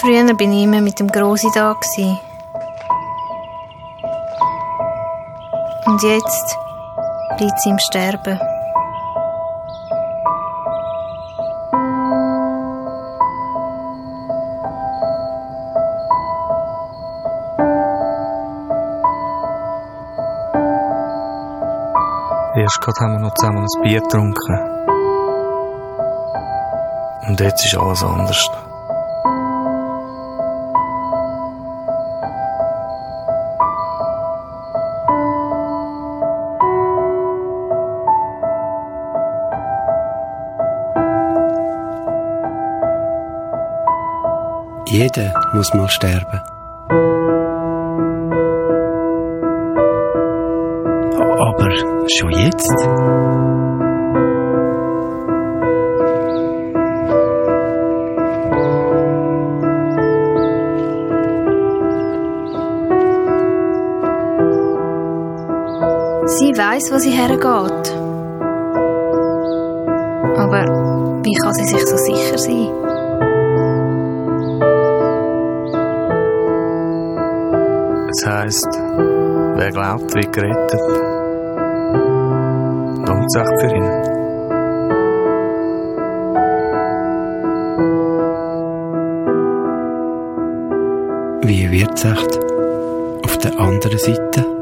Früher bin ich immer mit dem Grossi da. Und jetzt liegt sie im Sterben. Erst gerade haben wir noch zusammen ein Bier getrunken. Und jetzt ist alles anders. Jeder muss mal sterben. Aber schon jetzt? Sie weiß, wo sie hergeht. Aber wie kann sie sich so sicher sein? Es heisst, wer glaubt, wird gerettet. Lohnt sich für ihn. Wie wird es auf der anderen Seite?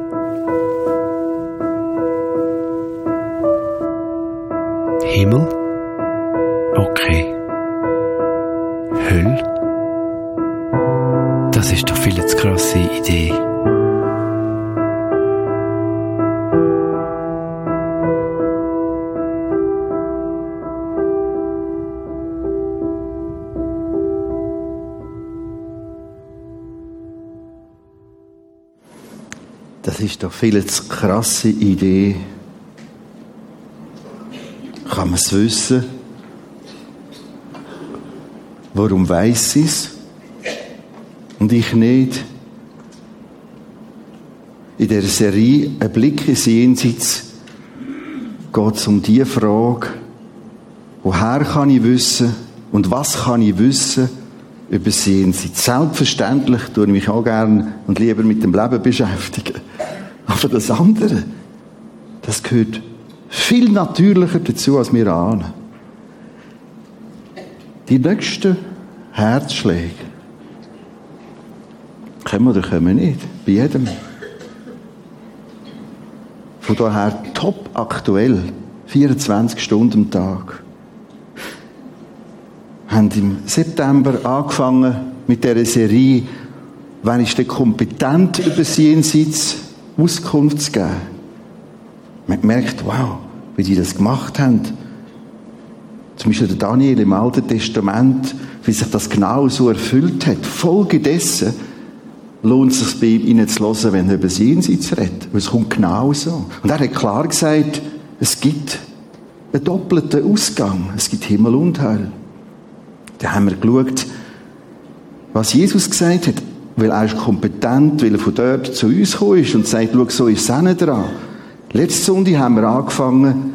Ist doch viel zu krasse Idee. Kann man es wissen? Warum weiß sie es? Und ich nicht? In der Serie «Ein Blick ins Jenseits» geht es um die Frage, woher kann ich wissen und was kann ich wissen über das Jenseits. Selbstverständlich tue ich mich auch gern und lieber mit dem Leben beschäftigen. Aber das andere, das gehört viel natürlicher dazu, als wir ahnen. Die nächsten Herzschläge kommen oder kommen nicht. Bei jedem. Von daher top aktuell. 24 Stunden am Tag. Haben im September angefangen mit dieser Serie, wenn ist der kompetent über das Jenseits Auskunft zu geben. Man merkt, wow, wie die das gemacht haben. Zum Beispiel der Daniel im Alten Testament, wie sich das genau so erfüllt hat. Folge dessen lohnt es sich bei ihm, ihnen zu hören, wenn er über das Jenseits redet. Weil es kommt genau so. Und er hat klar gesagt, es gibt einen doppelten Ausgang. Es gibt Himmel und Hölle. Da haben wir geschaut, was Jesus gesagt hat. Weil er ist kompetent, weil er von dort zu uns gekommen ist und sagt, schau, so ist es auch nicht dran. Letzte Sonntag haben wir angefangen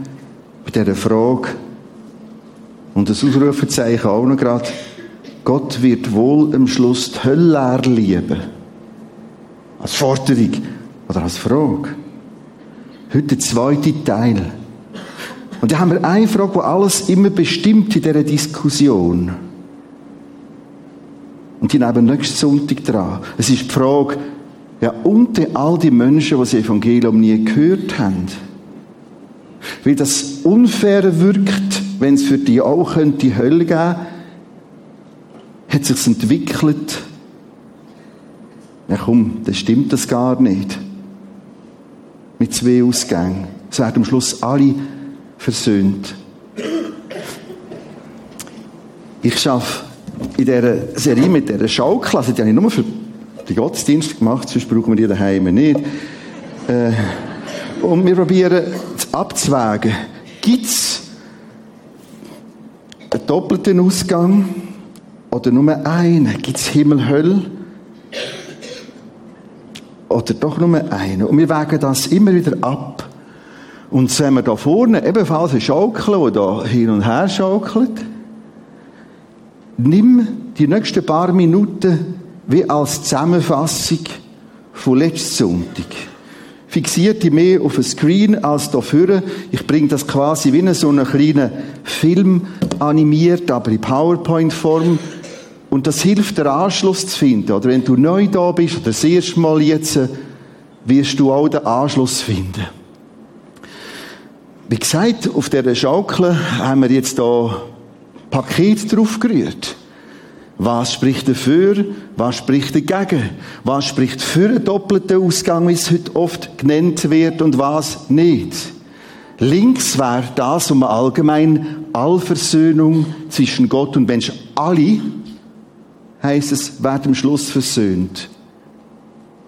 mit dieser Frage und das Ausrufezeichen auch noch gerade. Gott wird wohl am Schluss die Hölle lieben. Als Forderung oder als Frage. Heute der zweite Teil. Und da haben wir eine Frage, die alles immer bestimmt in dieser Diskussion. Und die nehmen nächsten Sonntag dran. Es ist die Frage, ja, unter all die Menschen, die das Evangelium nie gehört haben, wie das unfair wirkt, wenn es für die auch die Hölle geben hat sich entwickelt. Ja komm, das stimmt das gar nicht. Mit zwei Ausgängen. Es werden am Schluss alle versöhnt. Ich arbeite in dieser Serie mit dieser Schauklasse, die habe ich nur für die Gottesdienste gemacht, sonst brauchen wir die daheim nicht. Äh, und wir probieren abzuwägen, gibt es einen doppelten Ausgang oder nur einen? Gibt es Himmel, Hölle? Oder doch nur einen? Und wir wägen das immer wieder ab. Und sehen wir da vorne ebenfalls eine Schaukel, die da hin und her schaukelt. Nimm die nächsten paar Minuten wie als Zusammenfassung von letzten Sonntag. Fixiert die mehr auf ein Screen als da vorne. Ich bringe das quasi wie in so einen kleinen Film animiert, aber in PowerPoint-Form. Und das hilft, den Anschluss zu finden. Oder wenn du neu da bist, oder das erste Mal jetzt, wirst du auch den Anschluss finden. Wie gesagt, auf dieser Schaukel haben wir jetzt hier Paket drauf gerührt. Was spricht dafür? Was spricht dagegen? Was spricht für einen doppelten Ausgang, wie es heute oft genannt wird, und was nicht? Links wäre das um allgemein Allversöhnung zwischen Gott und Mensch. Alle, heißt es, werden am Schluss versöhnt.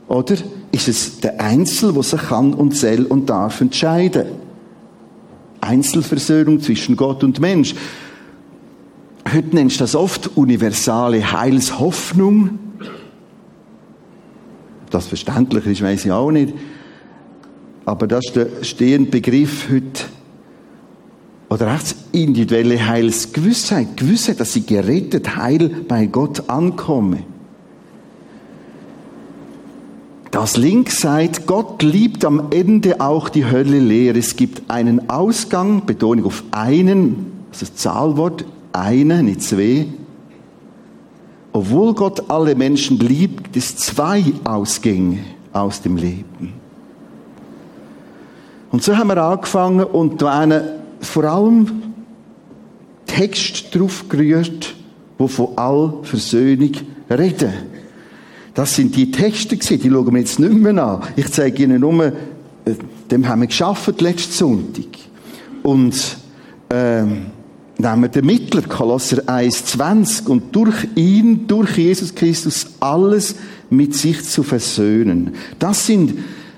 Oder ist es der Einzel, der sich kann und soll und darf entscheiden? Einzelversöhnung zwischen Gott und Mensch. Heute nennst du das oft universale Heilshoffnung. Das verständlich ist, weiß ich auch nicht. Aber das ist der stehende Begriff heute. Oder auch individuelle Heilsgewissheit. Gewissheit, dass sie gerettet, heil bei Gott ankomme. Das Link sagt, Gott liebt am Ende auch die Hölle leer. Es gibt einen Ausgang, Betonung auf einen, das ist das Zahlwort, eine, nicht zwei. Obwohl Gott alle Menschen liebt, es zwei Ausgänge aus dem Leben. Und so haben wir angefangen und einen vor allem Text drauf gerührt, wo von all Versöhnung reden. Das sind die Texte die schauen wir jetzt nicht mehr an. Ich zeige Ihnen nur, äh, dem haben wir geschafft letzten Sonntag. Und, ähm, nehmen den Mittler, Kolosser 1,20, und durch ihn, durch Jesus Christus, alles mit sich zu versöhnen. Das sind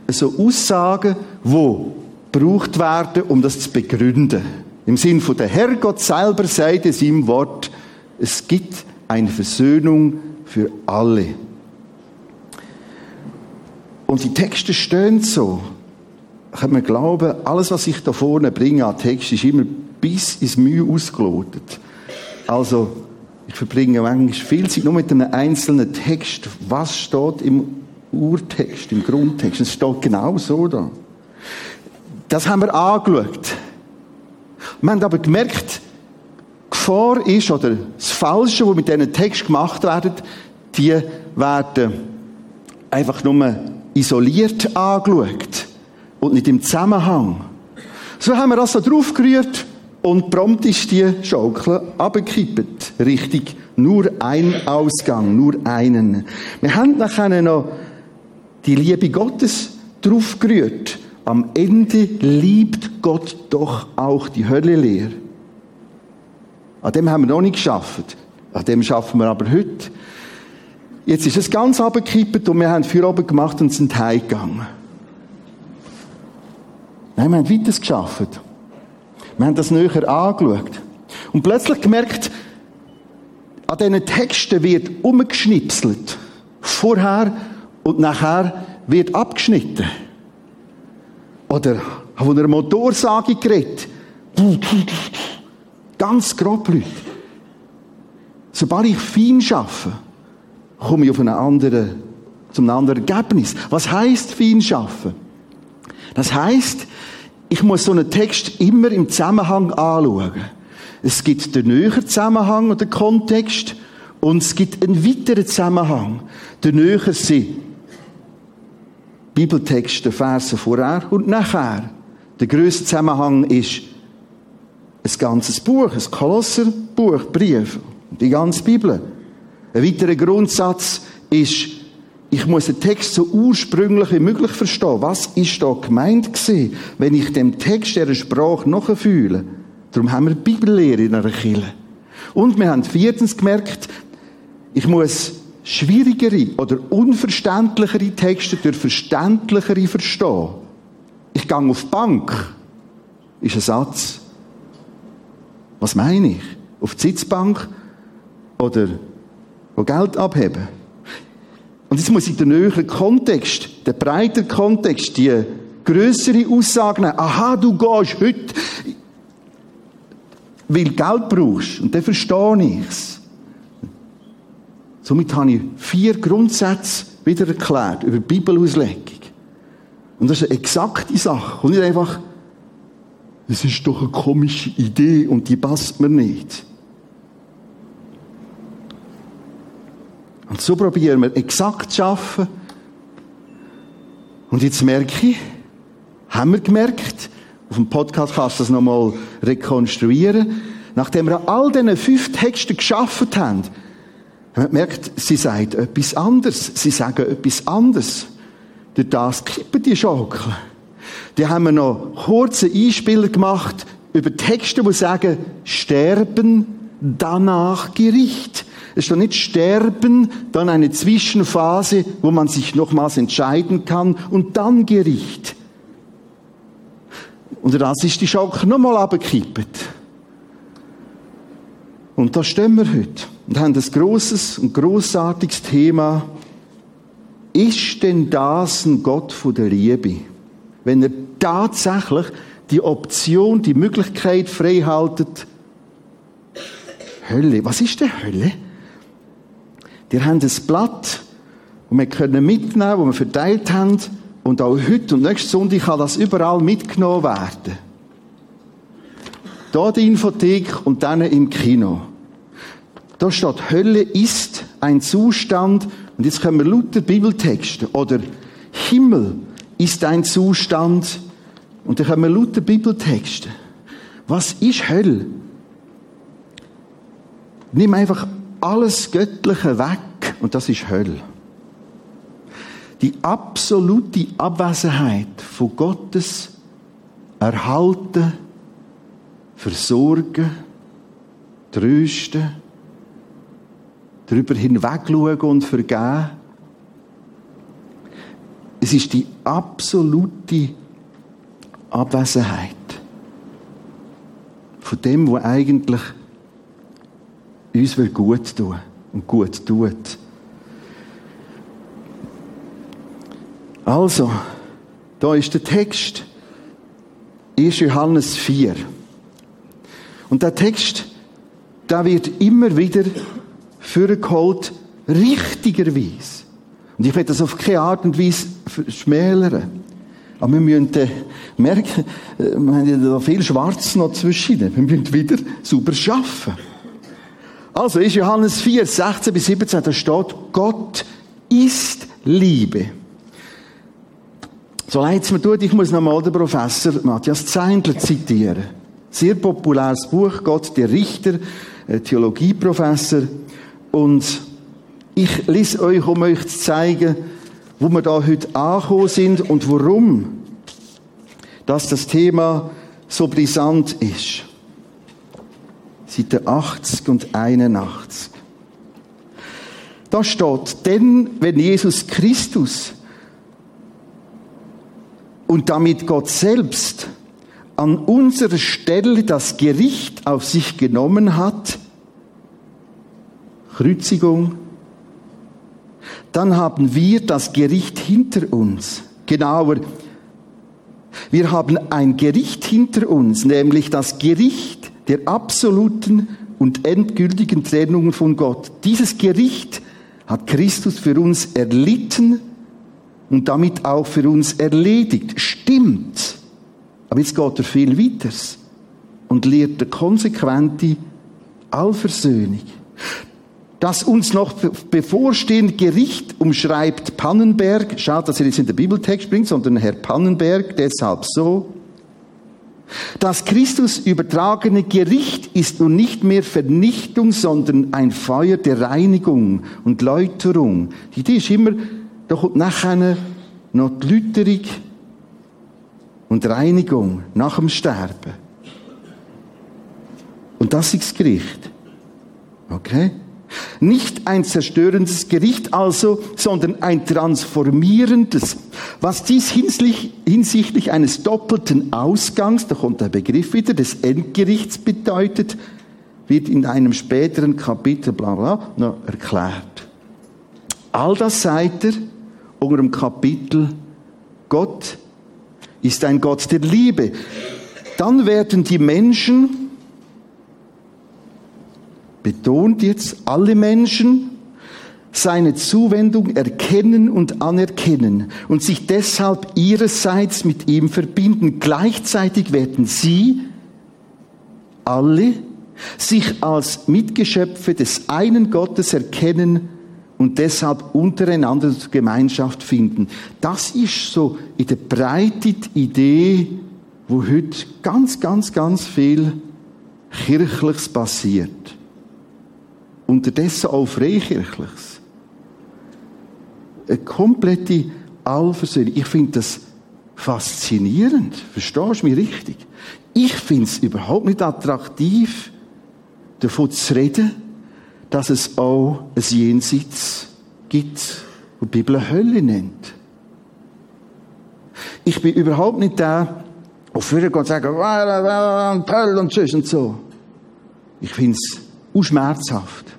so Aussagen, wo gebraucht werden, um das zu begründen. Im Sinn von der Herrgott selber sagt es im Wort, es gibt eine Versöhnung für alle. Und die Texte stehen so. Kann man glauben, alles, was ich da vorne bringe an Text, ist immer bis ins Mühe ausgelotet. Also, ich verbringe manchmal viel Zeit nur mit einem einzelnen Text. Was steht im Urtext, im Grundtext? Es steht genau so da. Das haben wir angeschaut. Wir haben aber gemerkt, Gefahr ist, oder das Falsche, was mit diesen Text gemacht wird, die werden einfach nur isoliert angeschaut und nicht im Zusammenhang. So haben wir also draufgerührt und prompt ist die Schaukel abgekippt. Richtig, nur ein Ausgang, nur einen. Wir haben nachher noch die Liebe Gottes draufgerührt. Am Ende liebt Gott doch auch die Hölle leer. An dem haben wir noch nicht geschafft. An dem schaffen wir aber heute. Jetzt ist es ganz abgekippt und wir haben vier oben gemacht und sind heimgegangen. Nein, wir haben weiter geschafft. Wir haben das näher angeschaut. Und plötzlich gemerkt, an diesen Texten wird umgeschnipselt. Vorher und nachher wird abgeschnitten. Oder von einer Motorsage geredet. Ganz grob, Leute. Sobald ich fein arbeite, komme ich auf eine andere, zum anderen Ergebnis. Was heißt fein schaffen? Das heißt, ich muss so einen Text immer im Zusammenhang anschauen. Es gibt den näheren Zusammenhang oder Kontext und es gibt einen weiteren Zusammenhang. Der näher sind Bibeltexte, Verse vorher und nachher. Der grösste Zusammenhang ist ein ganzes Buch, ein Kolosserbuch, Brief, die ganze Bibel. Ein weiterer Grundsatz ist, ich muss den Text so ursprünglich wie möglich verstehen. Was ist da gemeint gewesen, wenn ich dem Text der Sprache nachfühle? Darum haben wir Bibellehre in einer Kirche. Und wir haben viertens gemerkt, ich muss schwierigere oder unverständlichere Texte durch verständlichere verstehen. Ich gehe auf die Bank, ist ein Satz. Was meine ich? Auf die Sitzbank oder Geld abheben? Und jetzt muss ich den höheren Kontext, den breiteren Kontext, die größere Aussage nehmen. Aha, du gehst heute, weil du Geld brauchst. Und dann verstehe ich es. Somit habe ich vier Grundsätze wieder erklärt über die Bibelauslegung. Und das ist eine exakte Sache. Und nicht einfach, das ist doch eine komische Idee und die passt mir nicht. Und so probieren wir exakt zu arbeiten. Und jetzt merke ich, haben wir gemerkt, auf dem Podcast kannst du das nochmal rekonstruieren, nachdem wir an all diesen fünf Texten geschafft haben, haben wir gemerkt, sie sagen etwas anderes. Sie sagen etwas anderes. Durch das kippen die Schaukel. Die haben wir noch kurze Einspieler gemacht über Texte, die sagen, sterben, danach Gericht. Ist doch nicht sterben, dann eine Zwischenphase, wo man sich nochmals entscheiden kann und dann Gericht. Und das ist die Schaukel nochmal abgekippt. Und da stehen wir heute und haben ein grosses und grossartiges Thema. Ist denn das ein Gott von der Liebe? Wenn er tatsächlich die Option, die Möglichkeit freihaltet, Hölle. Was ist denn Hölle? Die haben ein Blatt, das wir können mitnehmen, das wir verteilt haben. Und auch heute und nächsten Sonntag kann das überall mitgenommen werden. Hier die Infothek und dann im Kino. Da steht, Hölle ist ein Zustand, und jetzt können wir lauter Bibeltexte, oder Himmel ist ein Zustand, und dann können wir lauter Bibeltexte. Was ist Hölle? Nimm einfach alles Göttliche weg und das ist Hölle. Die absolute Abwesenheit von Gottes Erhalten, Versorgen, Trösten, darüber hinwegschauen und vergeben. Es ist die absolute Abwesenheit von dem, was eigentlich uns gut tun und gut tut. Also, da ist der Text. 1. Johannes 4. Und der Text, da wird immer wieder vorgeholt, richtigerweise. Und ich will das auf keine Art und Weise schmälern. Aber wir müssen äh, merken, äh, wir haben ja da viel Schwarz noch zwischen. Wir müssen wieder sauber arbeiten. Also ist Johannes 4, 16 bis 17, da steht, Gott ist Liebe. So leid es mir tut, ich muss nochmal den Professor Matthias Zeindler zitieren. Sehr populäres Buch, Gott der Richter, Theologieprofessor. Und ich lese euch, um euch zu zeigen, wo wir da heute angekommen sind und warum dass das Thema so brisant ist. Seite 80 und 81. Da steht, denn wenn Jesus Christus und damit Gott selbst an unserer Stelle das Gericht auf sich genommen hat, Kreuzigung, dann haben wir das Gericht hinter uns. Genauer, wir haben ein Gericht hinter uns, nämlich das Gericht der absoluten und endgültigen Trennung von Gott. Dieses Gericht hat Christus für uns erlitten und damit auch für uns erledigt. Stimmt. Aber jetzt geht er viel weiter und lehrt eine konsequente Allversöhnung. Das uns noch bevorstehende Gericht umschreibt Pannenberg. Schaut, dass er jetzt in den Bibeltext bringt, sondern Herr Pannenberg, deshalb so. Das Christus übertragene Gericht ist nun nicht mehr Vernichtung, sondern ein Feuer der Reinigung und Läuterung. Die Idee ist immer, da kommt nachher noch die Läuterung und Reinigung nach dem Sterben. Und das ist das Gericht. Okay? Nicht ein zerstörendes Gericht also, sondern ein transformierendes. Was dies hinsichtlich eines doppelten Ausgangs, da kommt der Begriff wieder, des Endgerichts bedeutet, wird in einem späteren Kapitel bla bla noch erklärt. All das seid ihr unter dem Kapitel Gott ist ein Gott der Liebe. Dann werden die Menschen betont jetzt alle Menschen, seine Zuwendung erkennen und anerkennen und sich deshalb ihrerseits mit ihm verbinden. Gleichzeitig werden sie alle sich als Mitgeschöpfe des einen Gottes erkennen und deshalb untereinander Gemeinschaft finden. Das ist so in der Breite die Idee, wo heute ganz, ganz, ganz viel Kirchliches passiert. Unterdessen auch Freikirchliches. Eine komplette Allversöhnung. Ich finde das faszinierend. Verstehst du mich richtig? Ich finde es überhaupt nicht attraktiv, davon zu reden, dass es auch ein Jenseits gibt, wo die Bibel Hölle nennt. Ich bin überhaupt nicht der, der früher geht sagen, Hölle und tschüss und so. Ich finde es schmerzhaft,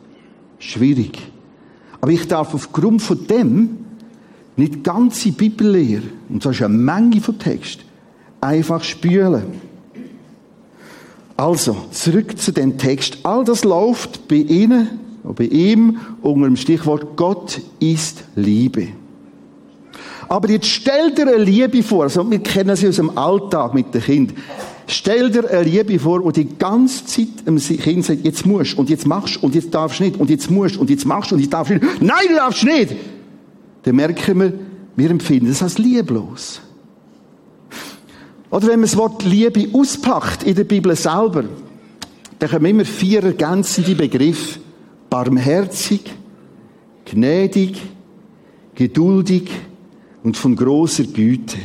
schwierig. Aber ich darf aufgrund von dem nicht die ganze Bibellehre, und das ist eine Menge von Text, einfach spülen. Also, zurück zu dem Text. All das läuft bei Ihnen, bei ihm, unter dem Stichwort Gott ist Liebe. Aber jetzt stell dir eine Liebe vor, also wir kennen sie aus dem Alltag mit den Kindern. Stell dir eine Liebe vor, wo die ganze Zeit dem Kind sagt, jetzt musst und jetzt machst und jetzt darfst nicht und jetzt musst und jetzt machst und jetzt darfst nicht. Nein, du darfst nicht! Dann merken wir, wir empfinden es als lieblos. Oder wenn man das Wort Liebe auspackt in der Bibel selber, dann kommen immer vier ergänzende Begriffe. Barmherzig, gnädig, geduldig und von großer Güte.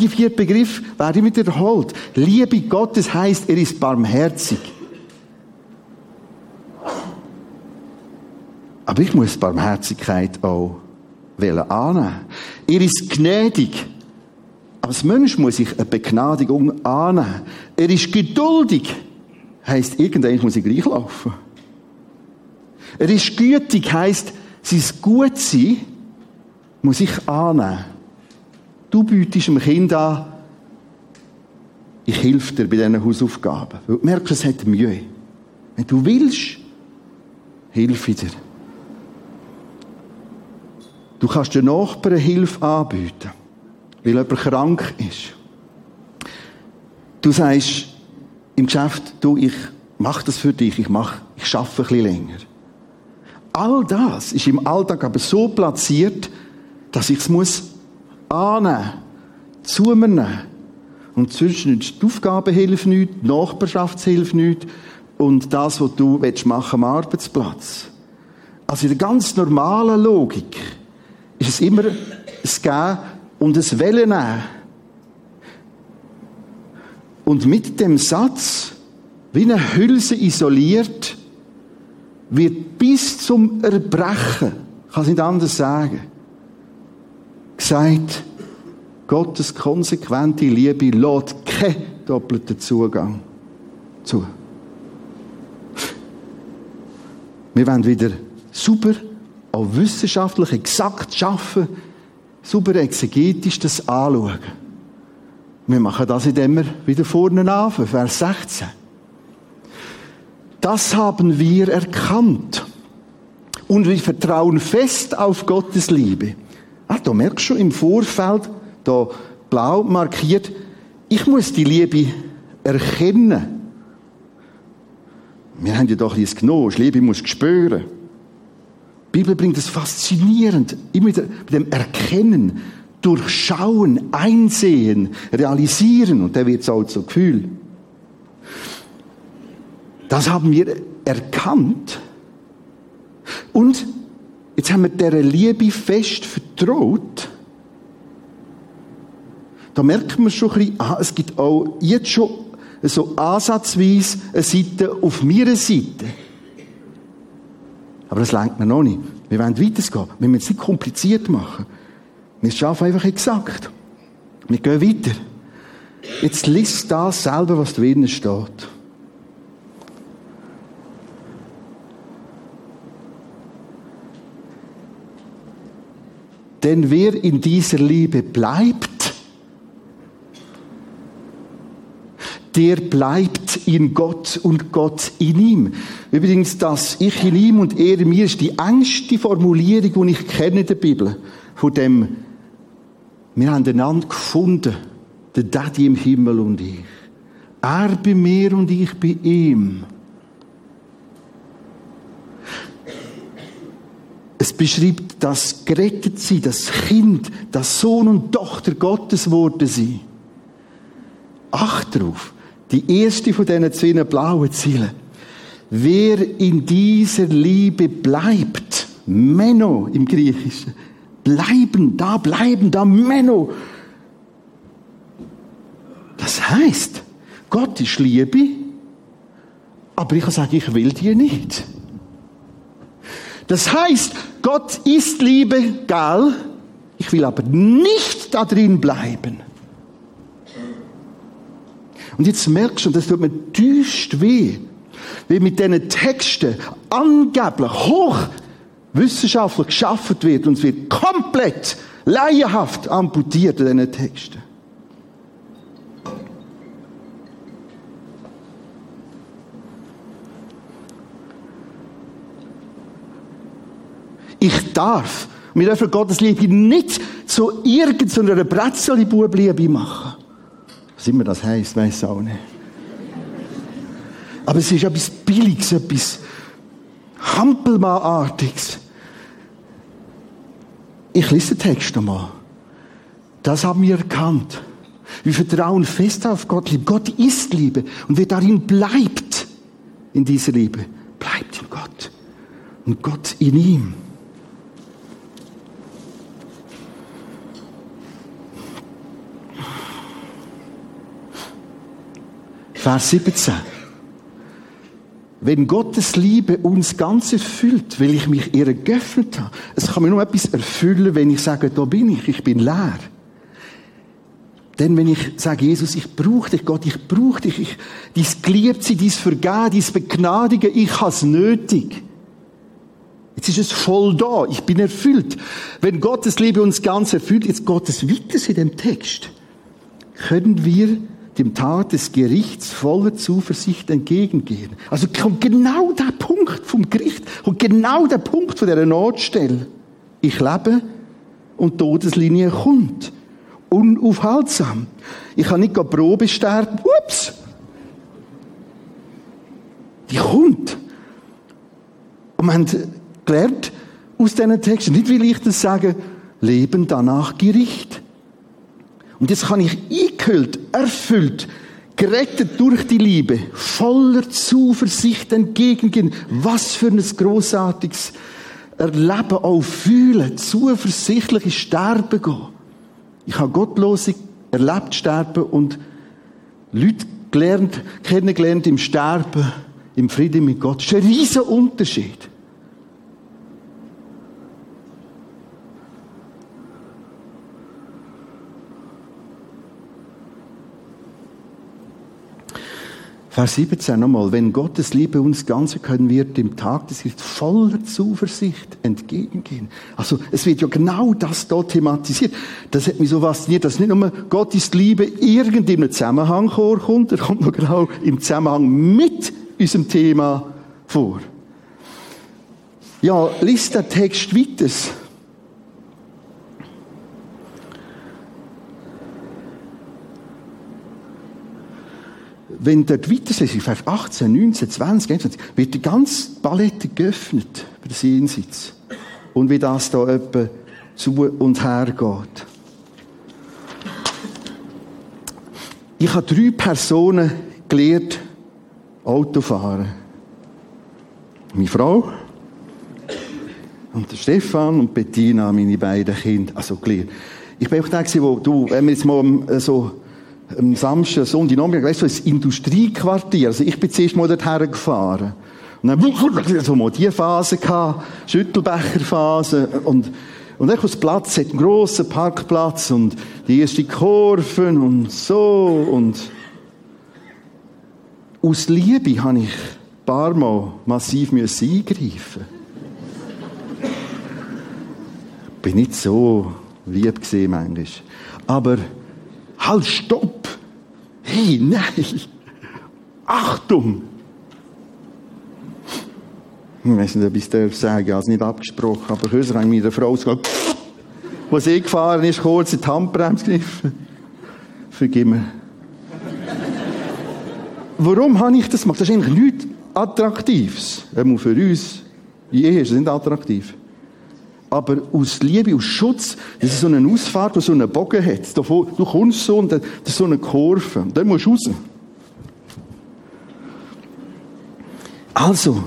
Die vier Begriffe werden wiederholt. Liebe Gottes heißt, er ist barmherzig. Aber ich muss Barmherzigkeit auch annehmen. Er ist gnädig. Als Mensch muss ich eine Begnadigung annehmen. Er ist geduldig. Heißt, irgendwann muss ich gleich laufen. Er ist gütig, heißt, sein Gutsein muss ich annehmen. Du bietest dem Kind an, ich helfe dir bei diesen Hausaufgaben. Weil du merkst, es hat Mühe. Wenn du willst, hilf dir. Du kannst den Nachbarn Hilfe anbieten weil jemand krank ist. Du sagst im Geschäft, du, ich mache das für dich, ich mach, ich schaffe ein bisschen länger. All das ist im Alltag aber so platziert, dass ich es muss annehmen, zu mir nehmen. Und zwischen die Aufgabe hilft nichts, die Nachbarschaftshilfe nichts und das, was du machen willst am Arbeitsplatz. Also in der ganz normalen Logik ist es immer es Geben und Wellen nehmen. Und mit dem Satz, wie eine Hülse isoliert, wird bis zum Erbrechen, ich kann es nicht anders sagen, gesagt, Gottes konsequente Liebe lässt keinen doppelten Zugang zu. Wir wollen wieder super, auch wissenschaftlich exakt arbeiten, super exegetisch das anschauen. Wir machen das, indem wir wieder vorne anfangen, Vers 16. Das haben wir erkannt. Und wir vertrauen fest auf Gottes Liebe. Ach, da merkst du schon im Vorfeld, da blau markiert, ich muss die Liebe erkennen. Wir haben ja doch dieses Genuss, Liebe muss spüren. Die Bibel bringt es faszinierend, immer wieder mit dem Erkennen, Durchschauen, Einsehen, Realisieren und da wird es auch zu Gefühl. Das haben wir erkannt und jetzt haben wir der Liebe fest vertraut. Da merkt man schon ein bisschen, ah, es gibt auch jetzt schon so ansatzweise eine Seite auf meiner Seite. Aber das lenkt mir noch nicht. Wir wollen weitergehen. Wir müssen es nicht kompliziert machen. Wir schaffen einfach exakt. Wir gehen weiter. Jetzt liest das selber, was drinnen steht. Denn wer in dieser Liebe bleibt, der bleibt in Gott und Gott in ihm. Übrigens, das Ich in ihm und er in mir ist die engste Formulierung, die ich kenne in der Bibel. Von dem, wir haben einander gefunden. Der Daddy im Himmel und ich. Er bei mir und ich bei ihm. Es beschreibt das gerettet sein, das Kind, das Sohn und Tochter Gottes wurde sie. Acht darauf. Die erste von diesen zwei blauen Zielen. Wer in dieser Liebe bleibt, Meno im Griechischen, bleiben, da bleiben, da Meno. Das heißt, Gott ist Liebe, aber ich kann sagen, ich will dir nicht. Das heißt, Gott ist Liebe, gell? Ich will aber nicht da drin bleiben. Und jetzt merkst du, das tut mir düst weh, wie mit diesen Texten angeblich hoch wissenschaftlich geschaffen wird und es wird komplett laienhaft amputiert in diesen Texten. Ich darf. Wir dürfen Gottes Liebe nicht zu irgendeiner Bretzeli-Bubliebe machen. Was immer das heisst, weiss auch nicht. Aber es ist etwas Billiges, etwas Hampelmann-artiges. Ich lese den Text einmal. Das haben wir erkannt. Wir vertrauen fest auf Gott. Gott ist Liebe. Und wer darin bleibt, in dieser Liebe, bleibt in Gott. Und Gott in ihm. Vers 17. Wenn Gottes Liebe uns ganz erfüllt, weil ich mich ihr geöffnet habe. Es kann mir nur etwas erfüllen, wenn ich sage, da bin ich, ich bin leer. Denn wenn ich sage, Jesus, ich brauche dich, Gott, ich brauche dich, ich, dies Geliebtsein, dies Vergehen, dies Begnadigen, ich habe es nötig. Jetzt ist es voll da, ich bin erfüllt. Wenn Gottes Liebe uns ganz erfüllt, jetzt Gottes weiter in dem Text, können wir dem Tag des Gerichts voller Zuversicht entgegengehen. Also kommt genau der Punkt vom Gericht und genau der Punkt von der Notstelle. Ich lebe und Todeslinie kommt. Unaufhaltsam. Ich kann nicht Probe sterben. Ups! Die kommt. Und wir haben gelernt aus diesen Texten, nicht will ich das sagen, Leben danach Gericht. Und jetzt kann ich eingehüllt, erfüllt, gerettet durch die Liebe, voller Zuversicht entgegengehen. Was für ein großartiges Erleben auch fühlen, zuversichtlich ins Sterben gehen. Ich habe Gottlose erlebt sterben und Leute gelernt, kennengelernt im Sterben, im Frieden mit Gott. Das ist ein riesen Unterschied. Vers 17 nochmal. Wenn Gottes Liebe uns Ganze können wir dem Tag des Gerichts voller Zuversicht entgegengehen. Also, es wird ja genau das dort thematisiert. Das hat mich so fasziniert, dass nicht nur Gottes Liebe irgendwie im Zusammenhang vorkommt, er kommt noch genau im Zusammenhang mit unserem Thema vor. Ja, liest der Text weiter. Wenn dort weiter ist, in Vers 18, 19, 20, 21, wird die ganze Palette geöffnet für das Jenseits. Und wie das da etwa zu und her geht. Ich habe drei Personen gelernt, Autofahren. Meine Frau und der Stefan und Bettina, meine beiden Kinder. Also gelernt. Ich bin auch der, wo du, wenn wir jetzt mal so am Samstag, Sonntag, Nachmittag, weißt du, das Industriequartier. Also ich bin zuerst mal dorthin gefahren. Und dann so mal die Phase gehabt, Schüttelbecherphase und und dann auf Platz hat einen grossen Parkplatz und die ersten Kurven und so und aus Liebe habe ich ein paar Mal massiv eingreifen Bin nicht so lieb gesehen manchmal. Aber halt, stopp! Hey, nein! Achtung! Ich weiß nicht, ob ich es darf sagen, habe es nicht abgesprochen, aber kürzlich habe ich mit einer Frau gesagt, wo sie gefahren ist, kurz in die Handbremse gegriffen. Vergib mir. Warum habe ich das gemacht? Das ist eigentlich nichts Attraktives. Einmal für uns. Ist nicht attraktiv. Aber aus Liebe, aus Schutz, das ist so eine Ausfahrt, die so einen Bogen hat. Du kommst so und das ist so eine Kurve. Dann musst du raus. Also,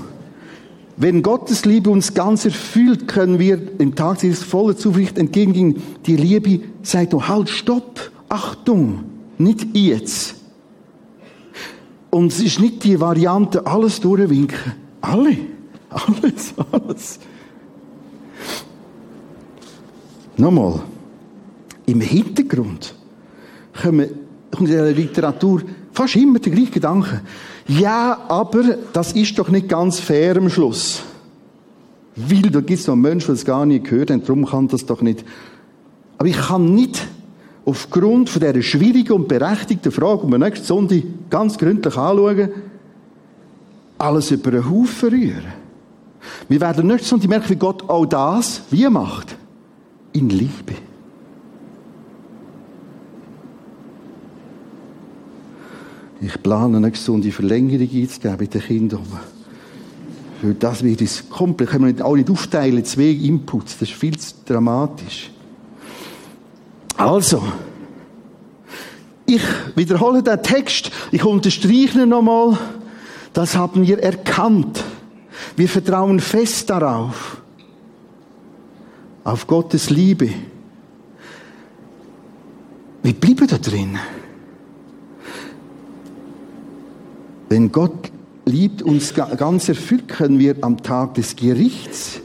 wenn Gottes Liebe uns ganz erfüllt, können wir im Tag dieses voller Zuversicht entgegengehen. Die Liebe sagt doch, halt, stopp, Achtung, nicht jetzt. Und es ist nicht die Variante, alles durchwinken. Alle. Alles, alles. Nochmal. Im Hintergrund kommen in der Literatur fast immer der gleiche Gedanke. Ja, aber das ist doch nicht ganz fair am Schluss. Weil da gibt es noch Menschen, die es gar nicht gehört haben, darum kann das doch nicht. Aber ich kann nicht aufgrund von dieser schwierigen und berechtigten Frage, die wir nächste Sonntag ganz gründlich anschauen, alles über den Haufen rühren. Wir werden nächste Sonntag merken, wie Gott auch das wie macht. In Liebe. Ich plane nächste Sonntag Verlängerung einzugeben bei den Kindern. Weil das wird uns komplett, können wir nicht, auch nicht aufteilen, zwei Inputs, das ist viel zu dramatisch. Also, ich wiederhole den Text, ich unterstreiche ihn nochmal, das haben wir erkannt. Wir vertrauen fest darauf, auf Gottes Liebe. Wir bleiben da drin. Wenn Gott liebt uns ganz erfüllt, können wir am Tag des Gerichts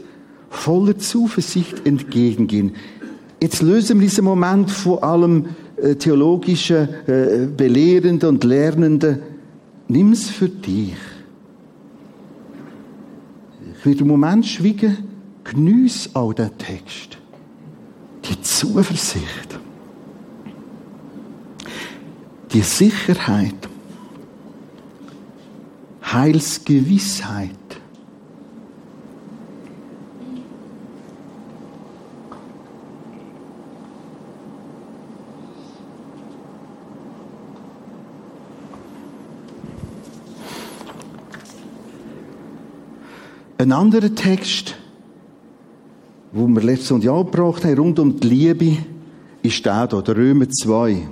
voller Zuversicht entgegengehen. Jetzt lösen wir diesen Moment vor allem äh, theologischen, äh, Belehrenden und Lernenden. Nimm's für dich. Ich werde einen Moment schweigen, geniess all den Text. Die Zuversicht. Die Sicherheit. Heilsgewissheit. Ein anderer Text, wo wir letztes Jahr gebracht haben, rund um die Liebe, ist der hier, der Römer 2.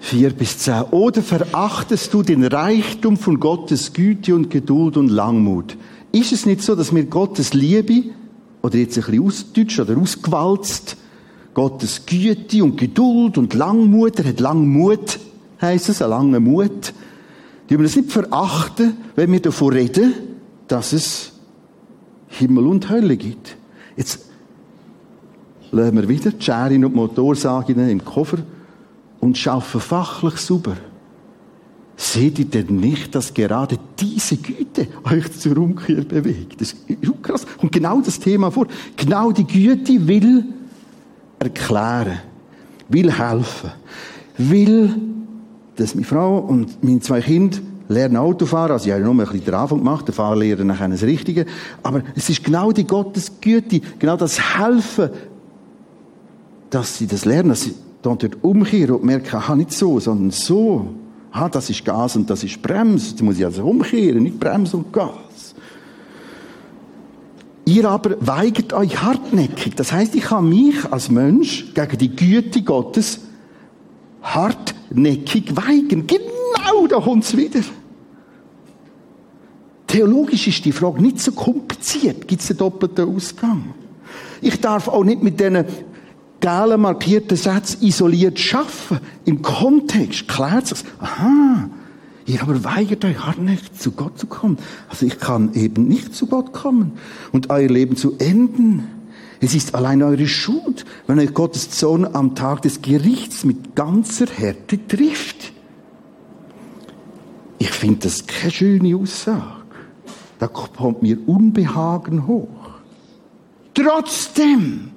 4 bis 10. Oder verachtest du den Reichtum von Gottes Güte und Geduld und Langmut? Ist es nicht so, dass wir Gottes Liebe, oder jetzt ein bisschen ausdeutscht oder ausgewalzt, Gottes Güte und Geduld und Langmut, er hat Langmut, heisst es, ein langer Mut, die wir das nicht verachten, wenn wir davon reden, dass es Himmel und Hölle gibt. Jetzt lassen wir wieder die Scherin und die Motorsagen im Koffer und schaffen fachlich sauber. Seht ihr denn nicht, dass gerade diese Güte euch zur Umkehr bewegt? Das ist krass. Und genau das Thema vor. Genau die Güte will erklären, will helfen, will dass meine Frau und meine zwei Kinder lernen Autofahren. Also ich habe nur ein bisschen den Anfang gemacht, der Fahrlehrer nachher das Richtige. Aber es ist genau die Gottesgüte, genau das Helfen, dass sie das lernen, dass sie dann dort umkehren und merken, aha, nicht so, sondern so. Ah, das ist Gas und das ist Bremse. Jetzt muss ich also umkehren, nicht Bremse und Gas. Ihr aber weigert euch hartnäckig. Das heißt, ich kann mich als Mensch gegen die Güte Gottes hartnäckig weigern. Genau, da kommt's wieder. Theologisch ist die Frage nicht so kompliziert. Gibt es einen doppelten Ausgang? Ich darf auch nicht mit diesen gelben markierten Sätzen isoliert schaffen. Im Kontext klärt sich. Aha, ihr aber weigert euch hartnäckig zu Gott zu kommen. Also ich kann eben nicht zu Gott kommen und euer Leben zu enden. Es ist allein eure Schuld, wenn euch Gottes Zorn am Tag des Gerichts mit ganzer Härte trifft. Ich finde das keine schöne Aussage. Da kommt mir Unbehagen hoch. Trotzdem,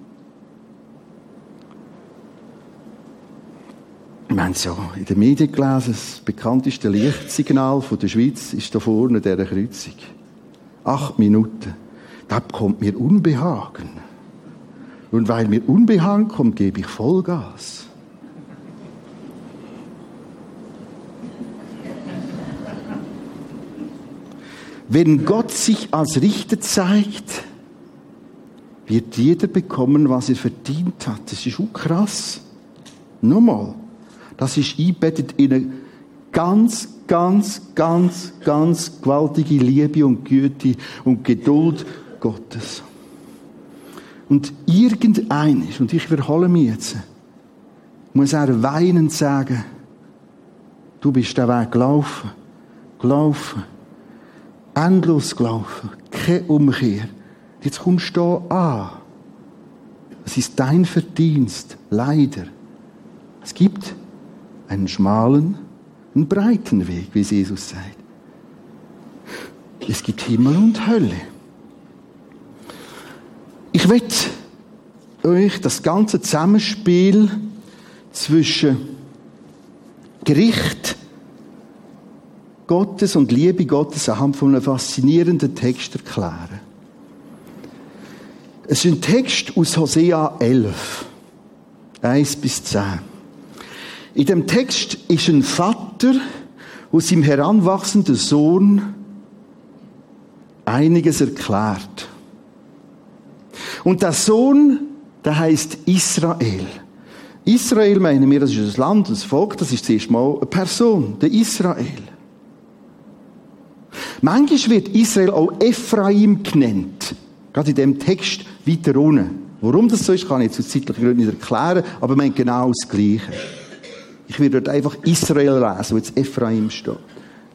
haben es ja in den Medien gelesen, das bekannteste Lichtsignal von der Schweiz ist da vorne dieser Kreuzung. Acht Minuten. Da kommt mir Unbehagen. Und weil mir Unbehagen kommt, gebe ich Vollgas. Wenn Gott sich als Richter zeigt, wird jeder bekommen, was er verdient hat. Das ist auch krass. Nochmal. Das ist einbettet in eine ganz, ganz, ganz, ganz gewaltige Liebe und Güte und Geduld Gottes. Und irgendeines, und ich wiederhole mich jetzt, muss er weinend sagen, du bist den Weg gelaufen, gelaufen, endlos gelaufen, keine Umkehr. Jetzt kommst du hier an. Es ist dein Verdienst, leider. Es gibt einen schmalen, einen breiten Weg, wie Jesus sagt. Es gibt Himmel und Hölle. Ich will euch das ganze Zusammenspiel zwischen Gericht Gottes und Liebe Gottes anhand von einem faszinierenden Text erklären. Es ist ein Text aus Hosea 11, 1 bis 10. In dem Text ist ein Vater aus seinem heranwachsenden Sohn einiges erklärt. Und der Sohn, der heißt Israel. Israel meinen wir, das ist ein Land, ein Volk, das ist zuerst mal eine Person, der Israel. Manchmal wird Israel auch Ephraim genannt. Gerade in dem Text weiter unten. Warum das so ist, kann ich jetzt aus zeitlichen Gründen nicht erklären, aber man genau das Gleiche. Ich werde dort einfach Israel lesen, wo jetzt Ephraim steht,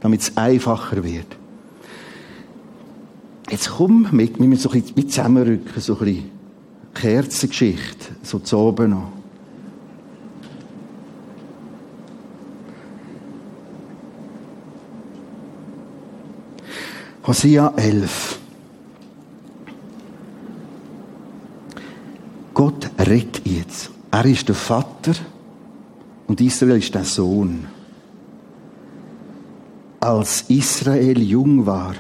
damit es einfacher wird. Jetzt komm mit, wir müssen so ein bisschen zusammenrücken, so ein bisschen Kerzengeschichte, so zu oben noch. Hosea 11. Gott rettet jetzt. Er ist der Vater und Israel ist der Sohn. Als Israel jung war,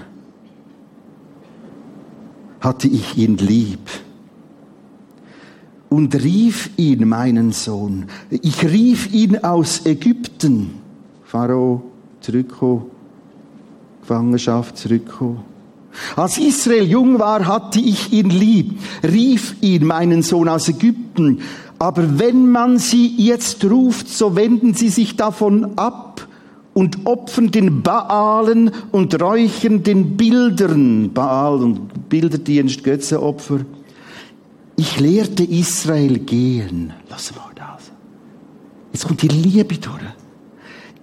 hatte ich ihn lieb und rief ihn, meinen Sohn. Ich rief ihn aus Ägypten. Pharao, zurückkommen Gefangenschaft zurückkommen. Als Israel jung war, hatte ich ihn lieb, rief ihn, meinen Sohn aus Ägypten. Aber wenn man sie jetzt ruft, so wenden sie sich davon ab und opfern den Baalen und räuchern den Bildern. Baal und Bilderdienst, Götzenopfer. Ich lehrte Israel gehen. Lass mal das. Jetzt kommt die Liebe durch.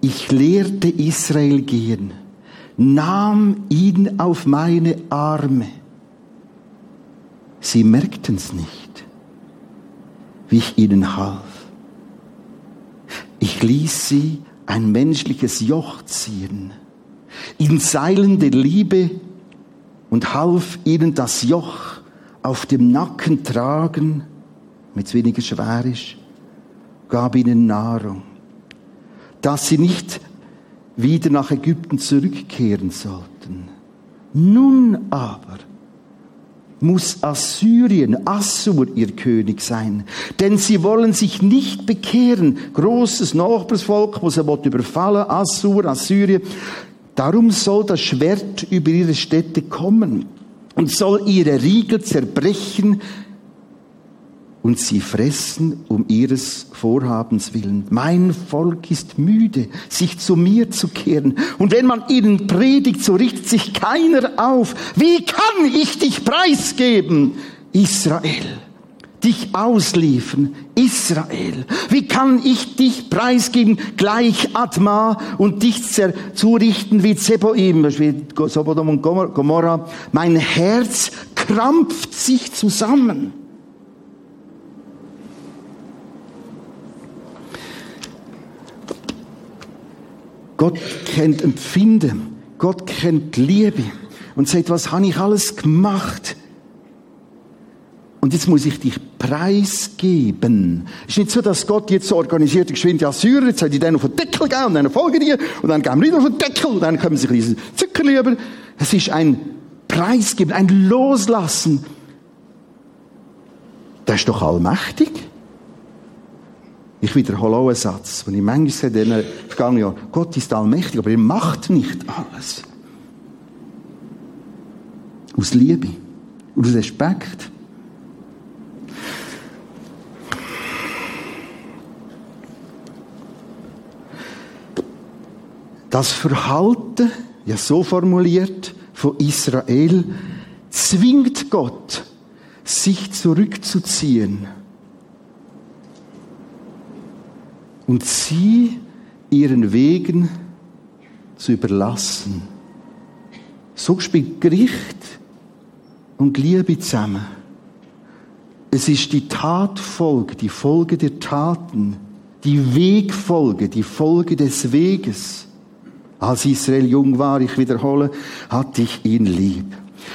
Ich lehrte Israel gehen nahm ihn auf meine Arme. Sie merkten es nicht, wie ich ihnen half. Ich ließ sie ein menschliches Joch ziehen, in Seilen der Liebe und half ihnen das Joch auf dem Nacken tragen, mit weniger schwer ist, gab ihnen Nahrung, dass sie nicht wieder nach Ägypten zurückkehren sollten. Nun aber muss Assyrien, Assur ihr König sein, denn sie wollen sich nicht bekehren. Großes Nachbarsvolk, wo sie überfallen, Assur, Assyrien. Darum soll das Schwert über ihre Städte kommen und soll ihre Riegel zerbrechen, und sie fressen um ihres Vorhabens willen. Mein Volk ist müde, sich zu mir zu kehren. Und wenn man ihnen predigt, so richtet sich keiner auf. Wie kann ich dich preisgeben, Israel? Dich ausliefern, Israel. Wie kann ich dich preisgeben, gleich Atma, und dich zurichten wie Zeboim, wie Sodom und Gomorra? Mein Herz krampft sich zusammen. Gott kennt Empfinden. Gott kennt Liebe. Und sagt, was habe ich alles gemacht? Und jetzt muss ich dich preisgeben. Es ist nicht so, dass Gott jetzt so organisiert, geschwind die Assyrer, jetzt hat die dann auf den Deckel gegeben und dann folgen die und dann gehen wir wieder auf den Deckel und dann kommen sie ein bisschen Zuckerli über. Es ist ein Preisgeben, ein Loslassen. Der ist doch allmächtig. Ich wiederhole auch einen Satz, den ich manchmal sage, in den vergangenen Jahren. Gott ist allmächtig, aber er macht nicht alles. Aus Liebe, aus Respekt. Das Verhalten, ja so formuliert, von Israel, zwingt Gott, sich zurückzuziehen und sie ihren Wegen zu überlassen. So spielt Gericht und Liebe zusammen. Es ist die Tatfolge, die Folge der Taten, die Wegfolge, die Folge des Weges. Als Israel jung war, ich wiederhole, hatte ich ihn lieb.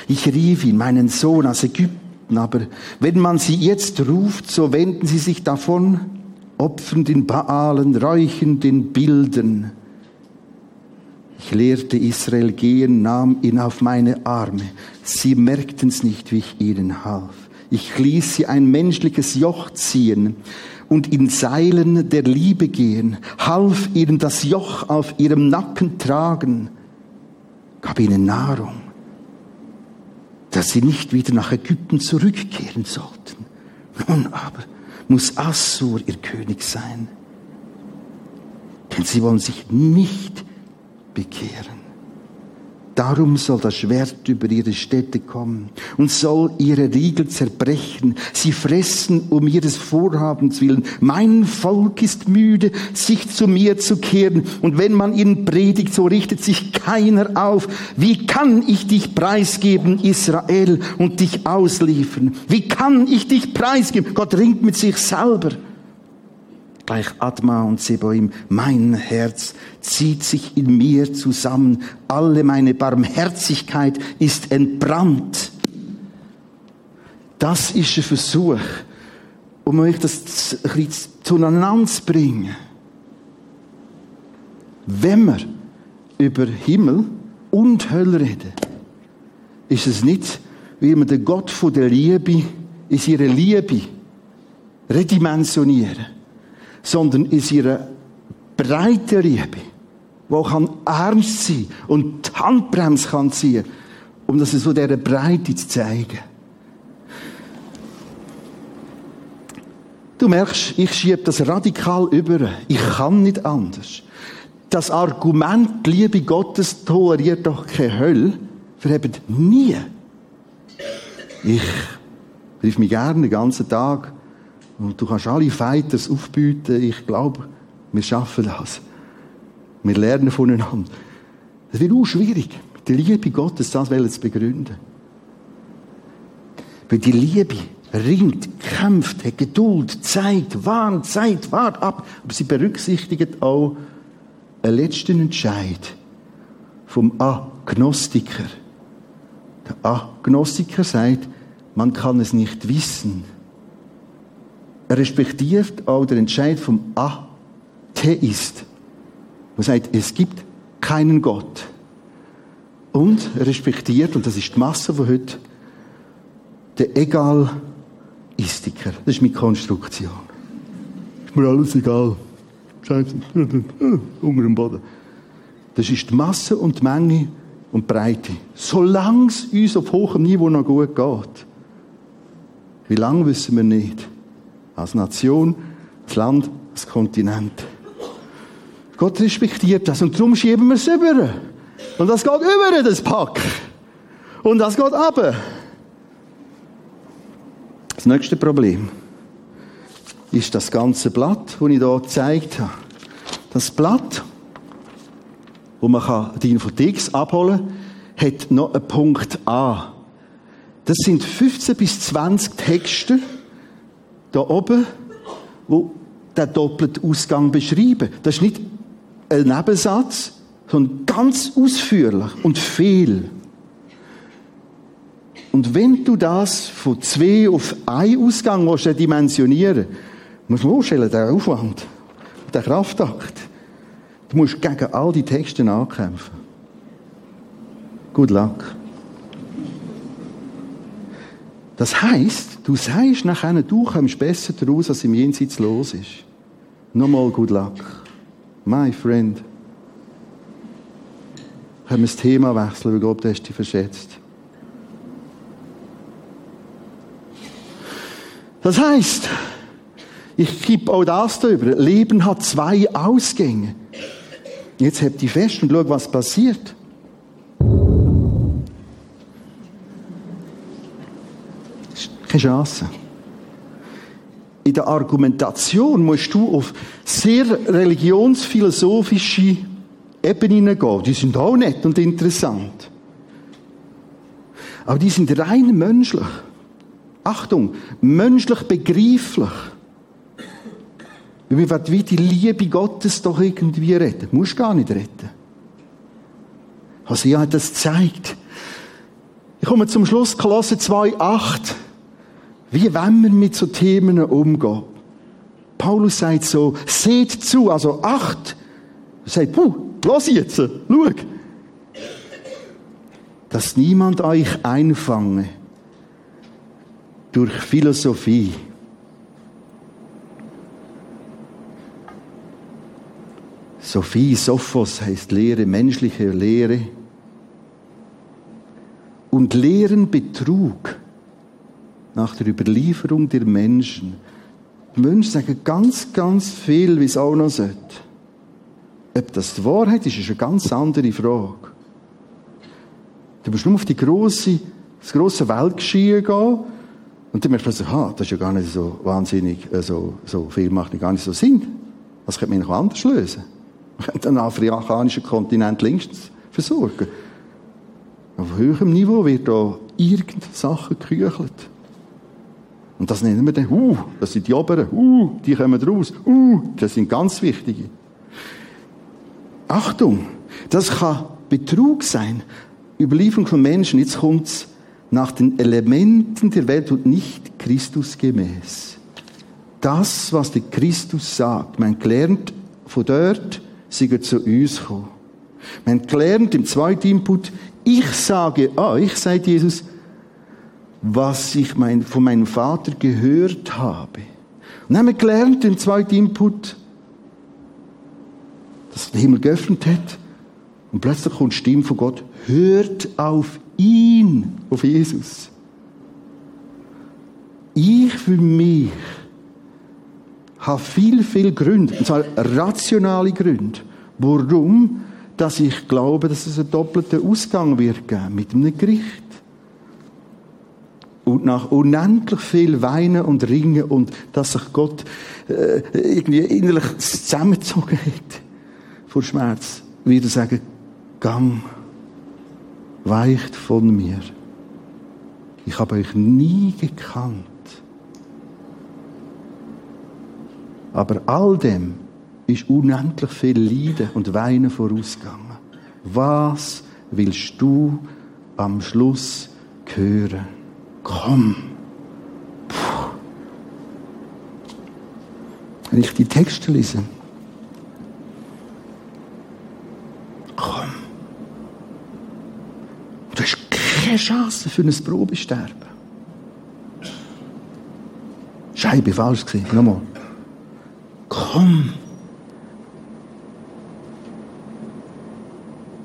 Ich rief ihn, meinen Sohn aus Ägypten, aber wenn man sie jetzt ruft, so wenden sie sich davon, opfern den Baalen, räuchen den Bildern. Ich lehrte Israel gehen, nahm ihn auf meine Arme. Sie merkten's nicht, wie ich ihnen half. Ich ließ sie ein menschliches Joch ziehen und in Seilen der Liebe gehen, half ihnen das Joch auf ihrem Nacken tragen, gab ihnen Nahrung, dass sie nicht wieder nach Ägypten zurückkehren sollten. Nun aber muss Assur ihr König sein, denn sie wollen sich nicht bekehren. Darum soll das Schwert über ihre Städte kommen und soll ihre Riegel zerbrechen. Sie fressen um ihres Vorhabens willen. Mein Volk ist müde, sich zu mir zu kehren. Und wenn man ihnen predigt, so richtet sich keiner auf. Wie kann ich dich preisgeben, Israel, und dich ausliefern? Wie kann ich dich preisgeben? Gott ringt mit sich selber gleich Adma und Seboim. Mein Herz zieht sich in mir zusammen. Alle meine Barmherzigkeit ist entbrannt. Das ist ein Versuch, um euch das ein bisschen zueinander zu bringen. Wenn wir über Himmel und Hölle reden, ist es nicht, wie wir den Gott von der Liebe in ihrer Liebe redimensionieren sondern in ihrer breiten Liebe, wo kann ernst sein und die Handbremse kann ziehen, um das so dieser Breite zu zeigen. Du merkst, ich schiebe das radikal über. Ich kann nicht anders. Das Argument, die Liebe Gottes toleriert doch keine Hölle, verhebt nie. Ich rief mich gerne den ganzen Tag und du kannst alle Fighters aufbieten. Ich glaube, wir schaffen das. Wir lernen voneinander. Es wird auch schwierig, der Liebe Gottes das zu begründen. Weil die Liebe ringt, kämpft, hat Geduld, Zeit, warnt, Zeit, wart ab. Aber sie berücksichtigt auch einen letzten Entscheid vom Agnostiker. Der Agnostiker sagt, man kann es nicht wissen. Er respektiert auch den Entscheid vom Atheist, der sagt, es gibt keinen Gott. Und er respektiert, und das ist die Masse von heute, den Egalistiker. Das ist meine Konstruktion. Ist mir alles egal. Scheiße. Unter dem Boden. Das ist die Masse und die Menge und die Breite. Solange es uns auf hohem Niveau noch gut geht. Wie lange wissen wir nicht als Nation, als Land, als Kontinent. Gott respektiert das und darum schieben wir es über. Und das geht über, das Pack. Und das geht ab. Das nächste Problem ist das ganze Blatt, das ich hier gezeigt habe. Das Blatt, wo man die Infotheks abholen kann, hat noch einen Punkt A. Das sind 15 bis 20 Texte, da oben, wo der doppelte Ausgang beschreiben. Das ist nicht ein Nebensatz, sondern ganz ausführlich und viel. Und wenn du das von zwei auf einen Ausgang dimensionieren musst du dir vorstellen, der Aufwand, der Kraftakt. Du musst gegen all die Texte ankämpfen. Good luck. Das heisst, du sagst nachher, du kommst besser daraus, als im Jenseits los ist. Nochmal good luck. My friend. Können wir das Thema wechseln, weil Gott dich verschätzt. Das heißt, ich gebe auch das darüber. Leben hat zwei Ausgänge. Jetzt habt ihr fest und schau, was passiert. Keine Chance. In der Argumentation musst du auf sehr religionsphilosophische Ebenen gehen. Die sind auch nett und interessant. Aber die sind rein menschlich. Achtung, menschlich begreiflich. Weil wir wie die Liebe Gottes doch irgendwie retten. Du musst gar nicht retten. Hosea hat das gezeigt. Ich komme zum Schluss, Kolosse 2,8. Wie wollen wir mit so Themen umgehen? Paulus sagt so, seht zu, also acht. Er sagt, puh, los jetzt, schau. Dass niemand euch einfange durch Philosophie. Sophie, Sophos heißt Lehre, menschliche Lehre. Und leeren Betrug nach der Überlieferung der Menschen. Die Menschen sagen ganz, ganz viel, wie es auch noch sollte. Ob das die Wahrheit ist, ist eine ganz andere Frage. Du musst nur auf die grosse, das grosse Weltgeschehen gehen und dann merkst du ha, das ist ja gar nicht so wahnsinnig, äh, so, so viel macht nicht gar nicht so Sinn. Das könnte man noch anders lösen. Man könnte den afrikanischen Kontinent längstens versorgen. Auf höherem Niveau wird da irgendeine Sache geküchelt. Und das nennen wir dann, uh, das sind die Oberen, uh, die kommen raus, uh, das sind ganz wichtige. Achtung, das kann Betrug sein, Überlieferung von Menschen, jetzt kommt's nach den Elementen der Welt und nicht Christus gemäß. Das, was der Christus sagt, man gelernt von dort, sie zu uns kommen. Man gelernt im zweiten Input, ich sage euch, sagt Jesus, was ich mein, von meinem Vater gehört habe. Und haben wir gelernt, im zweiten Input, dass der Himmel geöffnet hat. Und plötzlich kommt die Stimme von Gott, hört auf ihn, auf Jesus. Ich für mich habe viel, viel Gründe, und zwar rationale Gründe, warum dass ich glaube, dass es einen doppelten Ausgang wird geben mit einem Gericht und nach unendlich viel Weinen und Ringen und dass sich Gott äh, irgendwie innerlich zusammengezogen hat vor Schmerz, wieder sagen, Gang, weicht von mir. Ich habe euch nie gekannt. Aber all dem ist unendlich viel Leiden und Weinen vorausgegangen. Was willst du am Schluss hören? Komm. Puh. Wenn ich die Texte lese, komm. Du hast keine Chance für ein Probesterben. Scheibe falsch gewesen. Nochmal. Komm.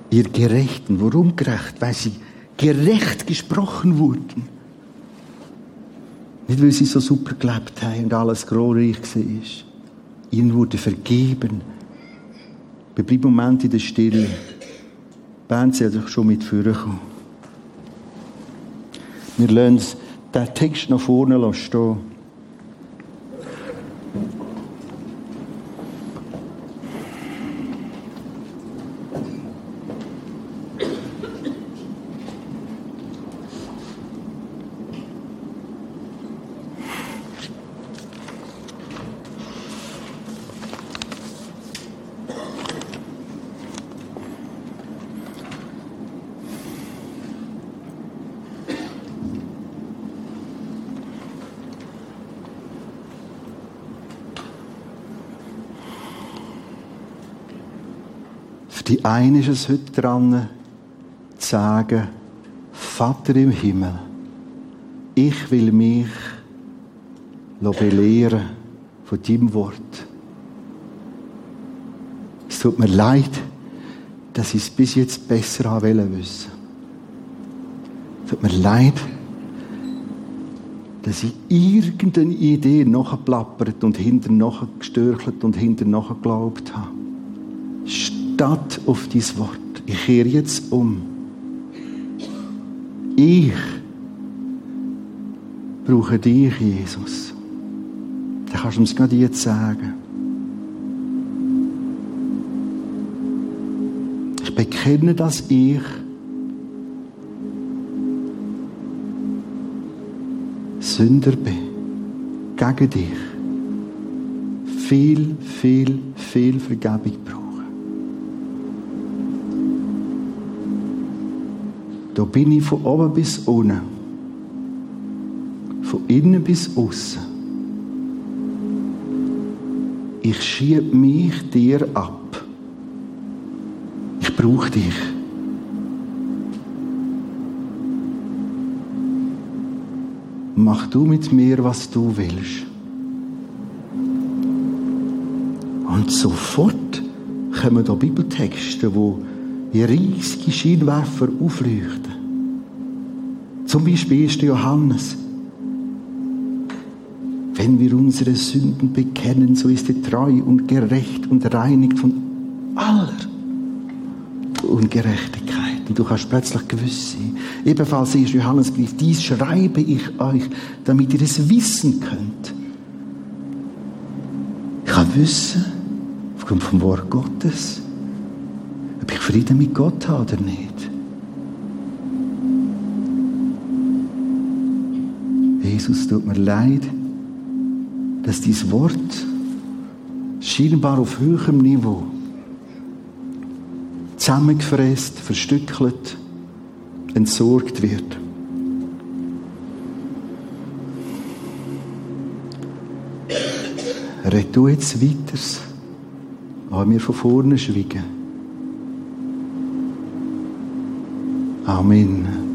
Ihr Gerechten, warum gerecht? Weil sie gerecht gesprochen wurden. Nicht, weil sie so super gelebt haben und alles glorreich war. Ihnen wurde vergeben. Wir bleiben einen Moment in der Stille. Bern soll sich schon mit vorkommen. Wir lassen den Text nach vorne stehen. Für die einen ist es heute dran, zu sagen, Vater im Himmel, ich will mich belehren von deinem Wort. Es tut mir leid, dass ich es bis jetzt besser haben wissen. Es tut mir leid, dass ich irgendeine Idee nachgeplappert und hinter gestörchelt und hinter geglaubt habe. Statt auf dein Wort. Ich kehre jetzt um. Ich brauche dich, Jesus. Dann kannst du es gerade jetzt sagen. Ich bekenne, dass ich Sünder bin. Gegen dich. Viel, viel, viel Vergebung brauche. Da bin ich von oben bis unten. Von innen bis außen. Ich schiebe mich dir ab. Ich brauche dich. mach du mit mir, was du willst. Und sofort kommen da Bibeltexte, wo wie riesige Scheinwerfer aufleuchten. Zum Beispiel ist Johannes. Wenn wir unsere Sünden bekennen, so ist er treu und gerecht und reinigt von aller Ungerechtigkeit. Und du kannst plötzlich gewiss sein. Ebenfalls ist Johannesbrief, dies schreibe ich euch, damit ihr es wissen könnt. Ich kann wissen, aufgrund vom Wort Gottes, Frieden mit Gott habe oder nicht. Jesus, tut mir leid, dass dieses Wort scheinbar auf höherem Niveau zusammengefräst, verstückelt, entsorgt wird. Red du jetzt weiter, aber wir von vorne schweigen. Amen.